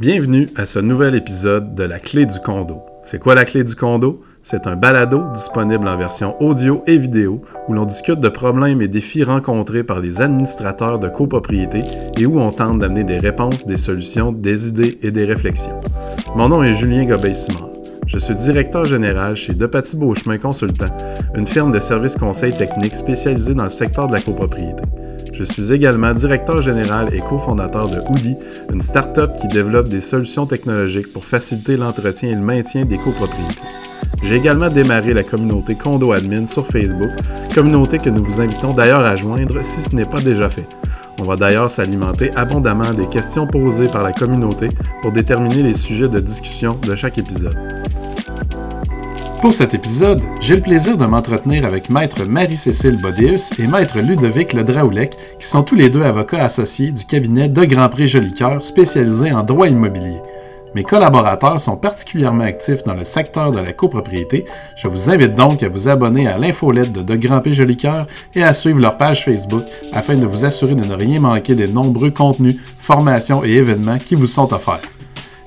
Bienvenue à ce nouvel épisode de La Clé du condo. C'est quoi la Clé du condo? C'est un balado disponible en version audio et vidéo où l'on discute de problèmes et défis rencontrés par les administrateurs de copropriété et où on tente d'amener des réponses, des solutions, des idées et des réflexions. Mon nom est Julien Gobey-Simard. Je suis directeur général chez Depaty Beauchemin Consultant, une firme de services conseils techniques spécialisée dans le secteur de la copropriété. Je suis également directeur général et cofondateur de Hoodie, une start-up qui développe des solutions technologiques pour faciliter l'entretien et le maintien des copropriétés. J'ai également démarré la communauté Condo Admin sur Facebook, communauté que nous vous invitons d'ailleurs à joindre si ce n'est pas déjà fait. On va d'ailleurs s'alimenter abondamment des questions posées par la communauté pour déterminer les sujets de discussion de chaque épisode. Pour cet épisode, j'ai le plaisir de m'entretenir avec Maître Marie-Cécile Bodéus et Maître Ludovic Ledraoulec, qui sont tous les deux avocats associés du cabinet de Grand Prix Jolicoeur spécialisé en droit immobilier. Mes collaborateurs sont particulièrement actifs dans le secteur de la copropriété. Je vous invite donc à vous abonner à l'infolette de De Grand P Jolicoeur et à suivre leur page Facebook afin de vous assurer de ne rien manquer des nombreux contenus, formations et événements qui vous sont offerts.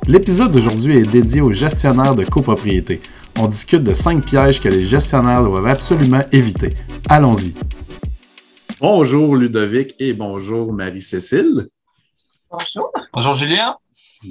L'épisode d'aujourd'hui est dédié aux gestionnaires de copropriété. On discute de cinq pièges que les gestionnaires doivent absolument éviter. Allons-y. Bonjour Ludovic et bonjour Marie-Cécile. Bonjour. Bonjour Julien.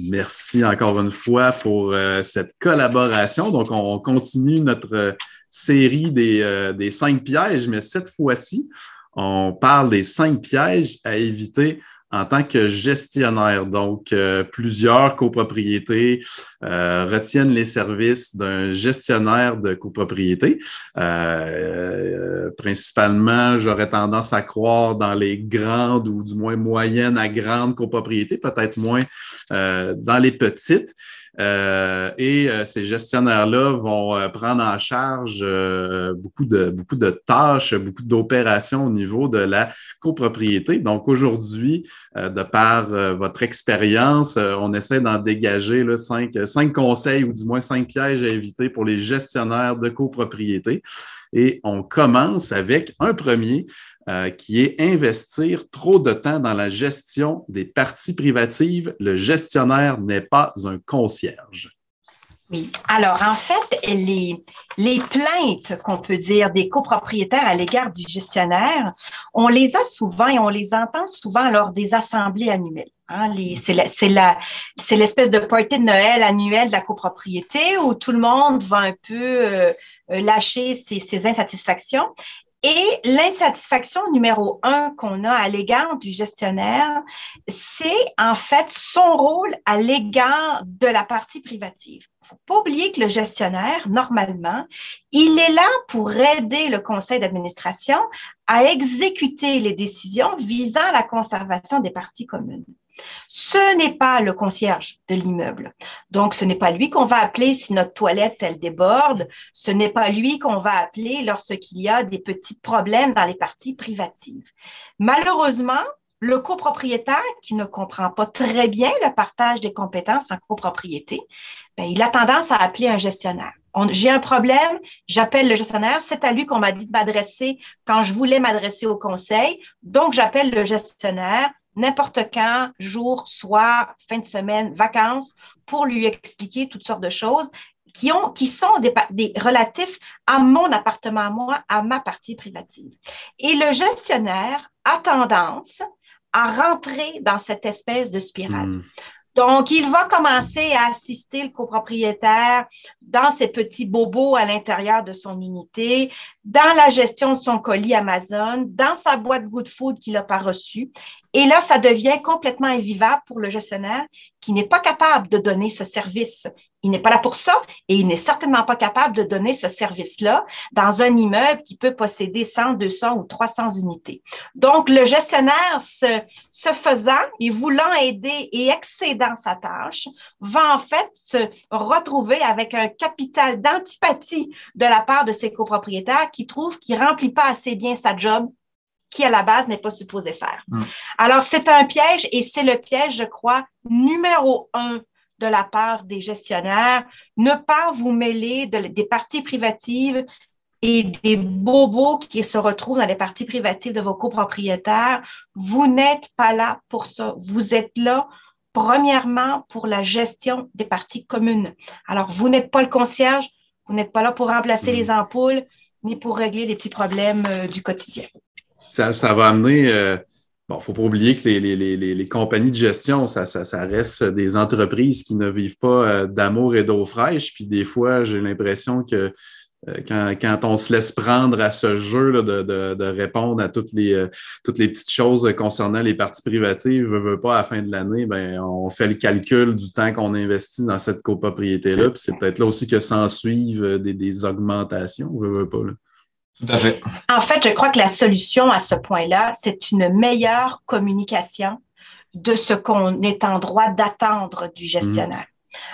Merci encore une fois pour euh, cette collaboration. Donc, on continue notre euh, série des, euh, des cinq pièges, mais cette fois-ci, on parle des cinq pièges à éviter en tant que gestionnaire. Donc, euh, plusieurs copropriétés euh, retiennent les services d'un gestionnaire de copropriété. Euh, principalement, j'aurais tendance à croire dans les grandes ou du moins moyennes à grandes copropriétés, peut-être moins dans les petites. Euh, et euh, ces gestionnaires-là vont euh, prendre en charge beaucoup, de, beaucoup de tâches, beaucoup d'opérations au niveau de la copropriété. Donc aujourd'hui, de par votre expérience, on essaie d'en dégager là, cinq, cinq conseils ou du moins cinq pièges à éviter pour les gestionnaires de copropriété. Et on commence avec un premier euh, qui est investir trop de temps dans la gestion des parties privatives. Le gestionnaire n'est pas un concierge. Oui. Alors, en fait, les, les plaintes qu'on peut dire des copropriétaires à l'égard du gestionnaire, on les a souvent et on les entend souvent lors des assemblées annuelles. Hein, c'est l'espèce de party de Noël annuel de la copropriété où tout le monde va un peu euh, lâcher ses, ses, insatisfactions. Et l'insatisfaction numéro un qu'on a à l'égard du gestionnaire, c'est en fait son rôle à l'égard de la partie privative. Il ne faut pas oublier que le gestionnaire, normalement, il est là pour aider le conseil d'administration à exécuter les décisions visant la conservation des parties communes. Ce n'est pas le concierge de l'immeuble. Donc, ce n'est pas lui qu'on va appeler si notre toilette, elle déborde. Ce n'est pas lui qu'on va appeler lorsqu'il y a des petits problèmes dans les parties privatives. Malheureusement, le copropriétaire qui ne comprend pas très bien le partage des compétences en copropriété, ben, il a tendance à appeler un gestionnaire. J'ai un problème, j'appelle le gestionnaire, c'est à lui qu'on m'a dit de m'adresser quand je voulais m'adresser au conseil. Donc, j'appelle le gestionnaire n'importe quand, jour, soir, fin de semaine, vacances, pour lui expliquer toutes sortes de choses qui, ont, qui sont des, des relatifs à mon appartement à moi, à ma partie privative. Et le gestionnaire a tendance à rentrer dans cette espèce de spirale. Hmm. Donc, il va commencer à assister le copropriétaire dans ses petits bobos à l'intérieur de son unité, dans la gestion de son colis Amazon, dans sa boîte Good Food qu'il n'a pas reçue. Et là, ça devient complètement invivable pour le gestionnaire qui n'est pas capable de donner ce service. Il n'est pas là pour ça et il n'est certainement pas capable de donner ce service-là dans un immeuble qui peut posséder 100, 200 ou 300 unités. Donc, le gestionnaire, se, se faisant et voulant aider et excédant sa tâche, va en fait se retrouver avec un capital d'antipathie de la part de ses copropriétaires qui trouvent qu'il remplit pas assez bien sa job qui à la base n'est pas supposé faire. Mm. Alors, c'est un piège et c'est le piège, je crois, numéro un de la part des gestionnaires. Ne pas vous mêler des parties privatives et des bobos qui se retrouvent dans les parties privatives de vos copropriétaires. Vous n'êtes pas là pour ça. Vous êtes là premièrement pour la gestion des parties communes. Alors, vous n'êtes pas le concierge, vous n'êtes pas là pour remplacer les ampoules, ni pour régler les petits problèmes euh, du quotidien. Ça, va amener, euh, bon, il ne faut pas oublier que les, compagnies de gestion, ça, ça, reste des entreprises qui ne vivent pas euh, d'amour et d'eau fraîche. Puis des fois, j'ai l'impression que euh, quand, quand, on se laisse prendre à ce jeu là, de, de, répondre à toutes les, euh, toutes les petites choses concernant les parties privatives, veut, veut pas, à la fin de l'année, ben, on fait le calcul du temps qu'on investit dans cette copropriété-là. Puis c'est peut-être là aussi que s'en suivent des, des augmentations, veut pas. Là. Tout à fait. En fait, je crois que la solution à ce point-là, c'est une meilleure communication de ce qu'on est en droit d'attendre du gestionnaire.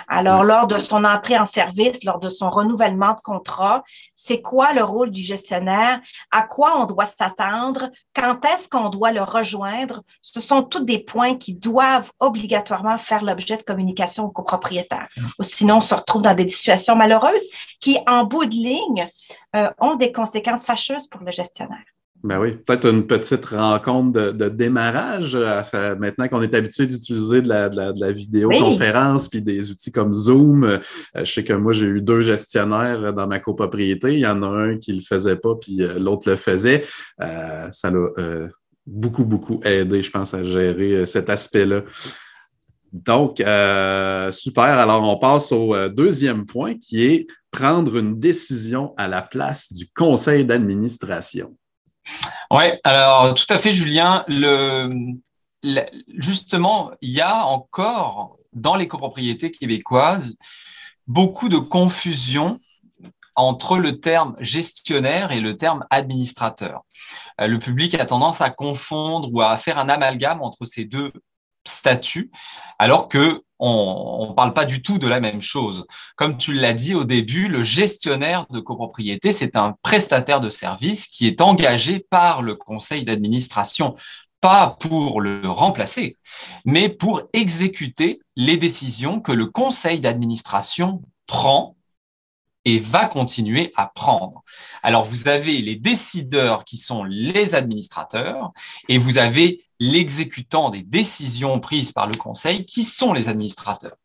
Alors, lors de son entrée en service, lors de son renouvellement de contrat, c'est quoi le rôle du gestionnaire? À quoi on doit s'attendre? Quand est-ce qu'on doit le rejoindre? Ce sont tous des points qui doivent obligatoirement faire l'objet de communication au copropriétaire. sinon, on se retrouve dans des situations malheureuses qui, en bout de ligne, euh, ont des conséquences fâcheuses pour le gestionnaire. Ben oui, peut-être une petite rencontre de, démarrage. Euh, maintenant qu'on est habitué d'utiliser de la, vidéoconférence puis des outils comme Zoom. Euh, je sais que moi, j'ai eu deux gestionnaires dans ma copropriété. Il y en a un qui ne le faisait pas, puis euh, l'autre le faisait. ça l'a beaucoup, beaucoup aidé, je pense, à gérer cet aspect-là. Donc, super. Alors, on passe au deuxième point qui est prendre une décision à la place du conseil d'administration. Oui, alors tout à fait, Julien. justement, il y a encore dans les copropriétés québécoises beaucoup de confusion entre le terme gestionnaire et le terme administrateur. Euh, le public a tendance à confondre ou à faire un amalgame entre ces deux statuts, alors que on ne parle pas du tout de la même chose. Comme tu l'as dit au début, le gestionnaire de copropriété, c'est un prestataire de service qui est engagé par le conseil d'administration, pas pour le remplacer, mais pour exécuter les décisions que le conseil d'administration prend et va continuer à prendre. Alors, vous avez les décideurs qui sont les administrateurs et vous avez l'exécutant des décisions prises par le conseil, qui sont les administrateurs.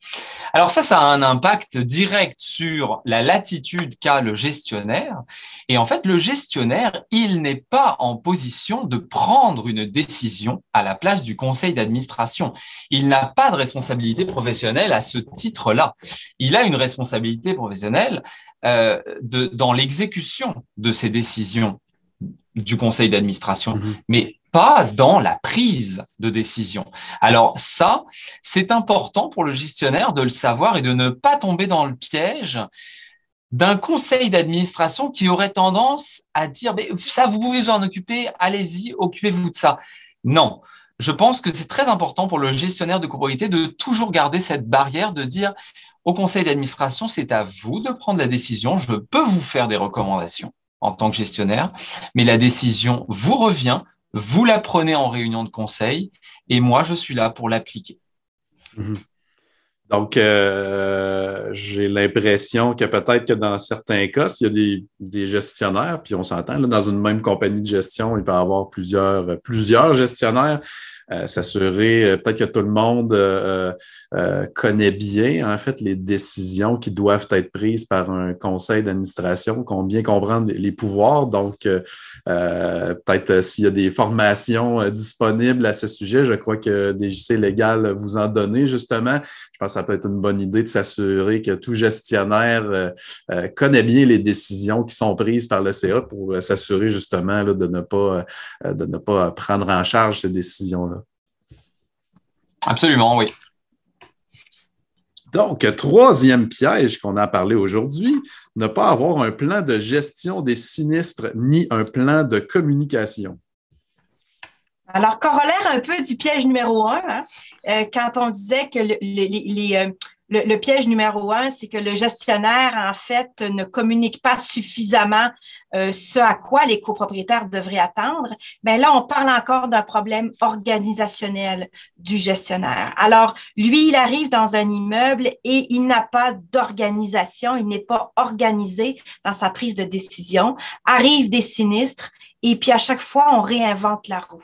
Alors ça, ça a un impact direct sur la latitude qu'a le gestionnaire. Et en fait, le gestionnaire, il n'est pas en position de prendre une décision à la place du conseil d'administration. Il n'a pas de responsabilité professionnelle à ce titre-là. Il a une responsabilité professionnelle euh, de, dans l'exécution de ces décisions du conseil d'administration, mmh mais pas dans la prise de décision. Alors ça, c'est important pour le gestionnaire de le savoir et de ne pas tomber dans le piège d'un conseil d'administration qui aurait tendance à dire ça vous pouvez vous en occuper, allez-y, occupez-vous de ça. Non, je pense que c'est très important pour le gestionnaire de copropriété de toujours garder cette barrière de dire au conseil d'administration, c'est à vous de prendre la décision, je peux vous faire des recommandations en tant que gestionnaire, mais la décision vous revient, vous la prenez en réunion de conseil et moi, je suis là pour l'appliquer. Mhm. Donc, euh, j'ai l'impression que peut-être que dans certains cas, s'il y a des, gestionnaires, puis on s'entend, dans une même compagnie de gestion, il peut y avoir plusieurs, plusieurs gestionnaires. Euh, s'assurer, euh, peut-être que tout le monde euh, connaît bien, en fait, les décisions qui doivent être prises par un conseil d'administration, qu'on bien comprendre les pouvoirs. Donc, peut-être s'il y a des formations disponibles à ce sujet, je crois que DJC Légal vous en donnez justement. Je pense que ça peut être une bonne idée de s'assurer que tout gestionnaire connaît bien les décisions qui sont prises par le CA pour s'assurer justement de, ne pas, de ne pas prendre en charge ces décisions-là. Absolument, oui. Donc, troisième piège qu'on a parlé aujourd'hui, ne pas avoir un plan de gestion des sinistres ni un plan de communication. Alors, corollaire un peu du piège numéro un, hein, euh, quand on disait que les, euh, le, piège numéro un, c'est que le gestionnaire, en fait, ne communique pas suffisamment euh, ce à quoi les copropriétaires devraient attendre. Mais là, on parle encore d'un problème organisationnel du gestionnaire. Alors, lui, il arrive dans un immeuble et il n'a pas d'organisation, il n'est pas organisé dans sa prise de décision. Arrivent des sinistres et puis à chaque fois, on réinvente la roue.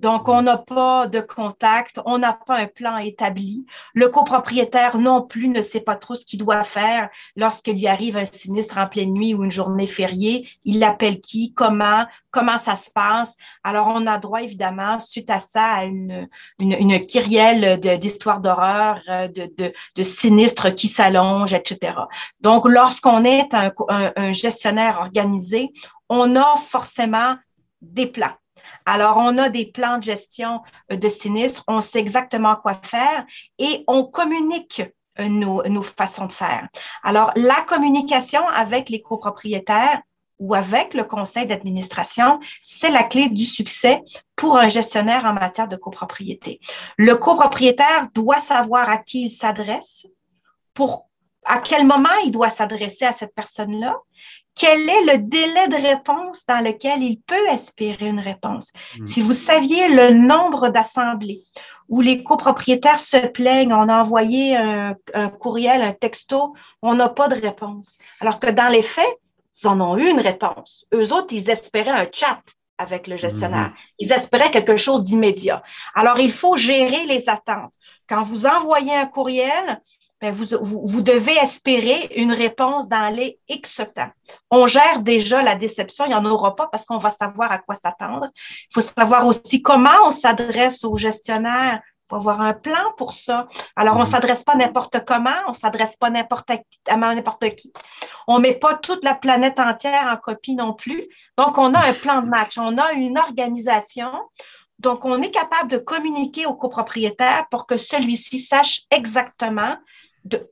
Donc, on n'a pas de contact, on n'a pas un plan établi. Le copropriétaire non plus ne sait pas trop ce qu'il doit faire lorsqu'il lui arrive un sinistre en pleine nuit ou une journée fériée. Il appelle qui, comment, comment ça se passe. Alors, on a droit, évidemment, suite à ça, à une, une, une kyrielle d'histoires d'horreur, euh, de, de, de, sinistres qui s'allongent, etc. Donc, lorsqu'on est un, un gestionnaire organisé, on a forcément des plans alors, on a des plans de gestion euh, de sinistres, on sait exactement quoi faire et on communique euh, nos, nos façons de faire. Alors, la communication avec les copropriétaires ou avec le conseil d'administration, c'est la clé du succès pour un gestionnaire en matière de copropriété. Le copropriétaire doit savoir à qui il s'adresse, pour à quel moment il doit s'adresser à cette personne-là quel est le délai de réponse dans lequel il peut espérer une réponse? Hmm. Si vous saviez le nombre d'assemblées où les copropriétaires se plaignent, on a envoyé un, courriel, un texto, on n'a pas de réponse. Alors que dans les faits, ils en ont eu une réponse. Eux autres, ils espéraient un chat avec le gestionnaire. Hmm. Ils espéraient quelque chose d'immédiat. Alors, il faut gérer les attentes. Quand vous envoyez un courriel, ben, vous, vous, devez espérer une réponse dans les X temps. On gère déjà la déception, il n'y en aura pas parce qu'on va savoir à quoi s'attendre. Il faut savoir aussi comment on s'adresse aux gestionnaires. Il faut avoir un plan pour ça. Alors, on ne mhm. s'adresse pas n'importe comment, on ne s'adresse pas n'importe à n'importe qui. On ne met pas toute la planète entière en copie non plus. Donc, on a un plan de match, on a une organisation. Donc, on est capable de communiquer au copropriétaire pour que celui-ci sache exactement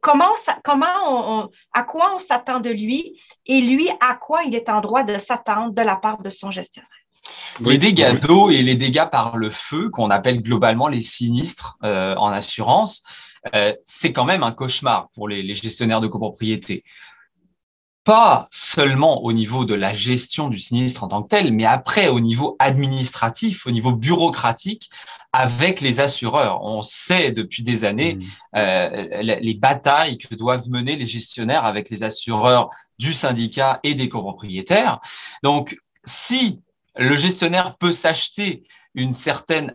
comment, comment on, à quoi on s'attend de lui et lui à quoi il est en droit de s'attendre de la part de son gestionnaire. Les dégâts d'eau et les dégâts par le feu, qu'on appelle globalement les sinistres euh, en assurance, euh, c'est quand même un cauchemar pour les, les gestionnaires de copropriété pas seulement au niveau de la gestion du sinistre en tant que tel, mais après au niveau administratif, au niveau bureaucratique, avec les assureurs. On sait depuis des années mmh. euh, les batailles que doivent mener les gestionnaires avec les assureurs du syndicat et des copropriétaires. Donc, si le gestionnaire peut s'acheter une certaine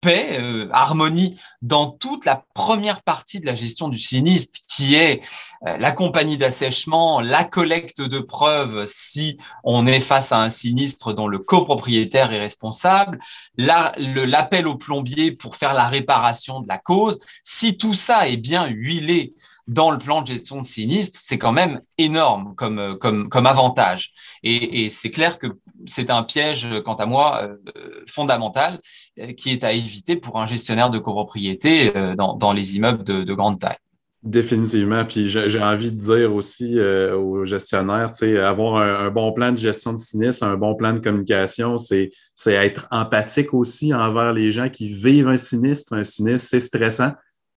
paix, euh, harmonie dans toute la première partie de la gestion du sinistre, qui est euh, la compagnie d'assèchement, la collecte de preuves si on est face à un sinistre dont le copropriétaire est responsable, l'appel au plombier pour faire la réparation de la cause. Si tout ça est bien huilé dans le plan de gestion de sinistre, c'est quand même énorme comme, euh, comme, comme avantage. Et, c'est clair que c'est un piège, quant à moi, euh, fondamental, euh, qui est à éviter pour un gestionnaire de copropriété dans, dans les immeubles de, de grande taille. Définitivement. Puis j'ai envie de dire aussi aux gestionnaires, avoir un, un, bon plan de gestion de sinistre, un bon plan de communication, c'est être empathique aussi envers les gens qui vivent un sinistre. Un sinistre, c'est stressant.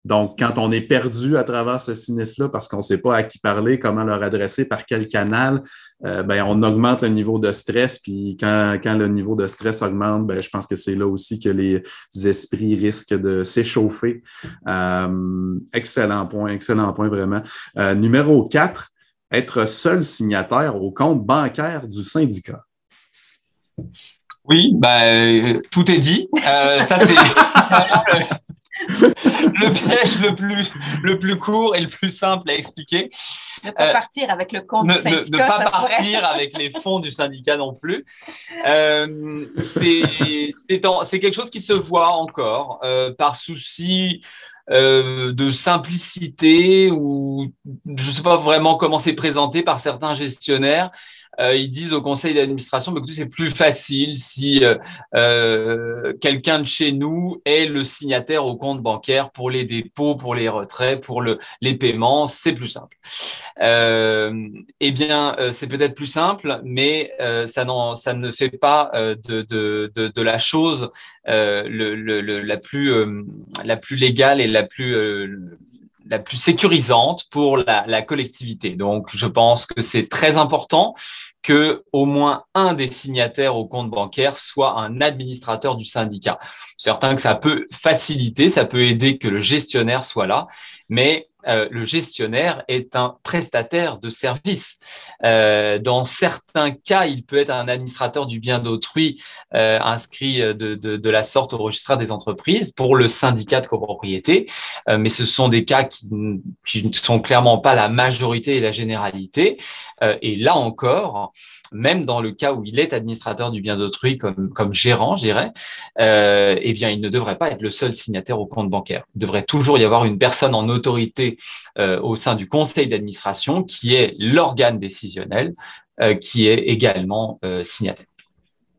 Donc, quand on est perdu à travers ce sinistre-là parce qu'on ne sait pas à qui parler, comment leur adresser, par quel canal, euh, ben, on augmente le niveau de stress. Puis quand, quand le niveau de stress augmente, ben, je pense que c'est là aussi que les esprits risquent de s'échauffer. Euh, excellent point, excellent point vraiment. Euh, numéro 4, être seul signataire au compte bancaire du syndicat. Oui, ben, tout est dit. ça, c'est le piège le plus, le plus court et le plus simple à expliquer. Ne pas euh, partir avec le compte ne, du syndicat. Ne, pas partir avec les fonds du syndicat non plus. Euh, c'est quelque chose qui se voit encore euh, par souci euh, de simplicité ou je ne sais pas vraiment comment c'est présenté par certains gestionnaires. Euh, ils disent au conseil d'administration, bah, c'est plus facile si euh, euh, quelqu'un de chez nous est le signataire au compte bancaire pour les dépôts, pour les retraits, pour le, les paiements, c'est plus simple. eh bien, c'est peut-être plus simple, mais ça, ça ne fait pas de, de, de, de la chose le, le, la, plus, la plus légale et la plus la plus sécurisante pour la, la, collectivité. Donc, je pense que c'est très important que au moins un des signataires au compte bancaire soit un administrateur du syndicat. Certain que ça peut faciliter, ça peut aider que le gestionnaire soit là, mais euh, le gestionnaire est un prestataire de service. Euh, dans certains cas, il peut être un administrateur du bien d'autrui euh, inscrit de, de, la sorte au registre des entreprises pour le syndicat de copropriété, mais ce sont des cas qui, qui, ne sont clairement pas la majorité et la généralité. et là encore, même dans le cas où il est administrateur du bien d'autrui comme, comme gérant, je dirais, eh bien, il ne devrait pas être le seul signataire au compte bancaire. Il devrait toujours y avoir une personne en autorité euh, au sein du conseil d'administration qui est l'organe décisionnel, euh, qui est également euh, signataire.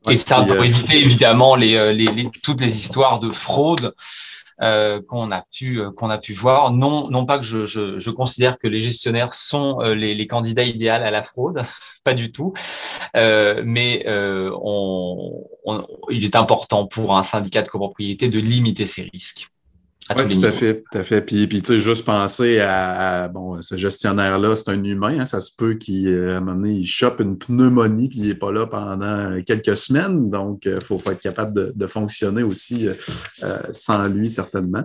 Et ça pour éviter évidemment les, les, les, toutes les histoires de fraude euh, qu'on a pu euh, qu'on a pu voir. Non, non pas que je, je, je considère que les gestionnaires sont euh, les, les, candidats idéaux à la fraude, pas du tout. mais on, on, il est important pour un syndicat de copropriété de limiter ces risques. Oui, tout à fait, tout à fait. Puis, puis tu sais, juste penser à, bon, ce gestionnaire-là, c'est un humain, hein, ça se peut qu'il, à un moment donné, il chope une pneumonie puis il n'est pas là pendant quelques semaines, donc il faut, faut, être capable de, de fonctionner aussi euh, sans lui, certainement.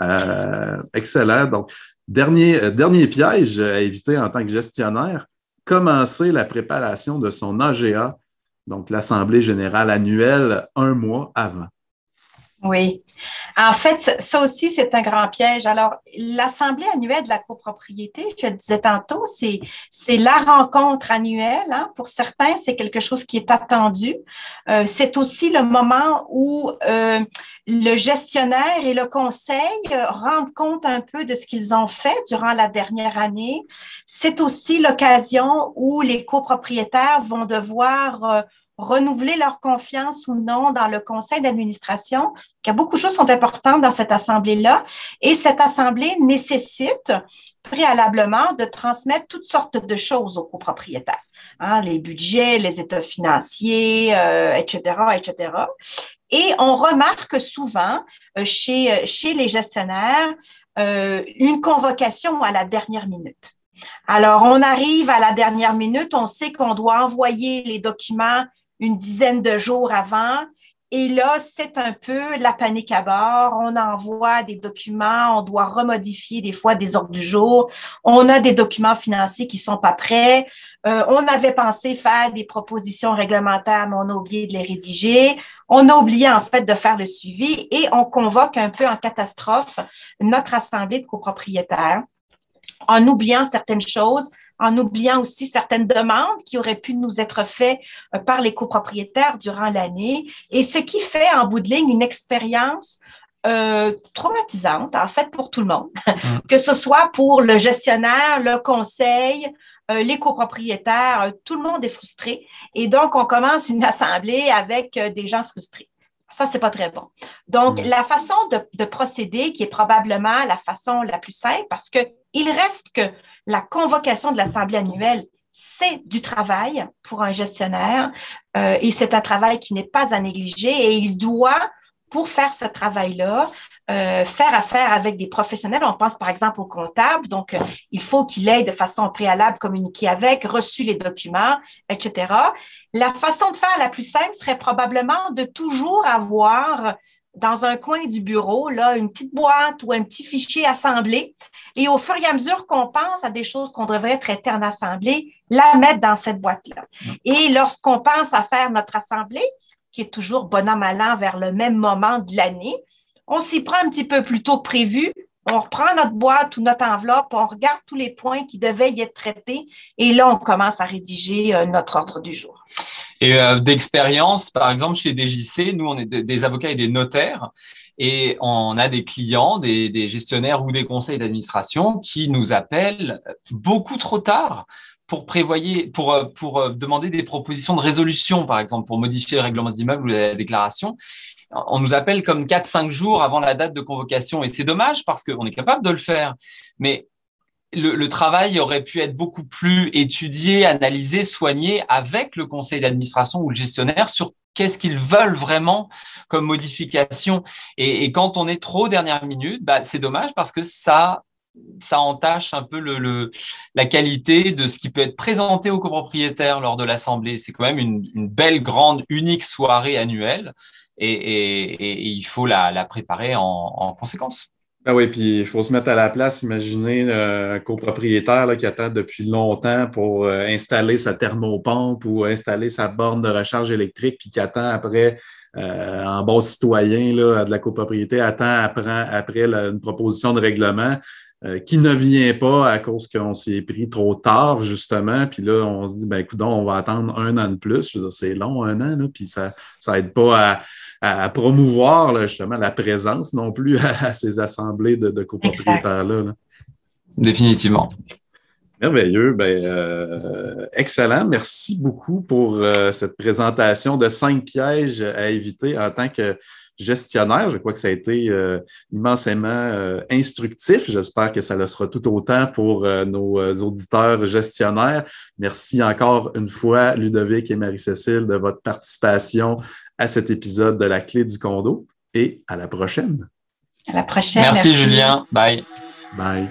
Euh, excellent. Donc, dernier, euh, dernier piège à éviter en tant que gestionnaire, commencer la préparation de son AGA, donc l'Assemblée générale annuelle, un mois avant. Oui. En fait, ça aussi, c'est un grand piège. Alors, l'Assemblée annuelle de la copropriété, je le disais tantôt, c'est, c'est la rencontre annuelle. Hein. Pour certains, c'est quelque chose qui est attendu. Euh, c'est aussi le moment où euh, le gestionnaire et le conseil euh, rendent compte un peu de ce qu'ils ont fait durant la dernière année. C'est aussi l'occasion où les copropriétaires vont devoir renouveler leur confiance ou non dans le conseil d'administration, car beaucoup de choses sont importantes dans cette assemblée-là. Et cette assemblée nécessite préalablement de transmettre toutes sortes de choses aux copropriétaires. Hein, les budgets, les états financiers, etc., euh, etc. Et on remarque souvent euh, chez, chez les gestionnaires euh, une convocation à la dernière minute. Alors, on arrive à la dernière minute, on sait qu'on doit envoyer les documents une dizaine de jours avant. Et là, c'est un peu la panique à bord. On envoie des documents, on doit remodifier des fois des ordres du jour. On a des documents financiers qui sont pas prêts. Euh, on avait pensé faire des propositions réglementaires, mais on a oublié de les rédiger. On a oublié en fait de faire le suivi et on convoque un peu en catastrophe notre assemblée de copropriétaires en oubliant certaines choses, en oubliant aussi certaines demandes qui auraient pu nous être faites euh, par les copropriétaires durant l'année, et ce qui fait en bout de ligne une expérience euh, traumatisante, en fait, pour tout le monde, mm. que ce soit pour le gestionnaire, le conseil, euh, les copropriétaires, tout le monde est frustré. Et donc, on commence une assemblée avec des gens frustrés. Ça, c'est pas très bon. Donc, la façon de, de, procéder, qui est probablement la façon la plus simple, parce que il reste que la convocation de l'Assemblée annuelle, c'est du travail pour un gestionnaire euh, et c'est un travail qui n'est pas à négliger et il doit, pour faire ce travail-là, euh, faire affaire avec des professionnels. On pense par exemple au comptable, donc euh, il faut qu'il ait de façon préalable communiqué avec, reçu les documents, etc. La façon de faire la plus simple serait probablement de toujours avoir dans un coin du bureau, là, une petite boîte ou un petit fichier assemblé. Et au fur et à mesure qu'on pense à des choses qu'on devrait traiter en assemblée, la mettre dans cette boîte-là. Et lorsqu'on pense à faire notre assemblée, qui est toujours bon an, mal an vers le même moment de l'année, on s'y prend un petit peu plus tôt que prévu. On reprend notre boîte ou notre enveloppe, on regarde tous les points qui devaient y être traités et là, on commence à rédiger euh, notre ordre du jour. Et euh, d'expérience, par exemple, chez DJC, nous, on est des avocats et des notaires et on a des clients, des, gestionnaires ou des conseils d'administration qui nous appellent beaucoup trop tard pour pour, euh, demander des propositions de résolution, par exemple, pour modifier le règlement d'immeuble ou la déclaration on nous appelle comme 4-5 jours avant la date de convocation. Et c'est dommage parce qu'on est capable de le faire. Mais le, travail aurait pu être beaucoup plus étudié, analysé, soigné avec le conseil d'administration ou le gestionnaire sur qu'est-ce qu'ils veulent vraiment comme modification. Et, quand on est trop dernière minute, bah, c'est dommage parce que ça ça entache un peu le, la qualité de ce qui peut être présenté aux copropriétaires lors de l'assemblée. C'est quand même une, belle, grande, unique soirée annuelle et, il faut la, préparer en, conséquence. Ah oui, puis il faut se mettre à la place. Imaginez euh, un copropriétaire qui attend depuis longtemps pour euh, installer sa thermopompe ou installer sa borne de recharge électrique, puis qui attend après, euh, en bon citoyen là, de la copropriété, attend après, après une proposition de règlement. Qui ne vient pas à cause qu'on s'est pris trop tard, justement. Puis là, on se dit, ben écoute, on va attendre un an de plus. C'est long, un an, là, puis ça n'aide pas à, à, promouvoir justement la présence non plus à, ces assemblées de, copropriétaires-là. Définitivement. Merveilleux. Ben, euh, excellent. Merci beaucoup pour euh, cette présentation de cinq pièges à éviter en tant que gestionnaire. Je crois que ça a été euh, immensément instructif. J'espère que ça le sera tout autant pour nos auditeurs gestionnaires. Merci encore une fois, Ludovic et Marie-Cécile, de votre participation à cet épisode de La clé du condo et à la prochaine. À la prochaine. merci. Julien. Bye. Bye.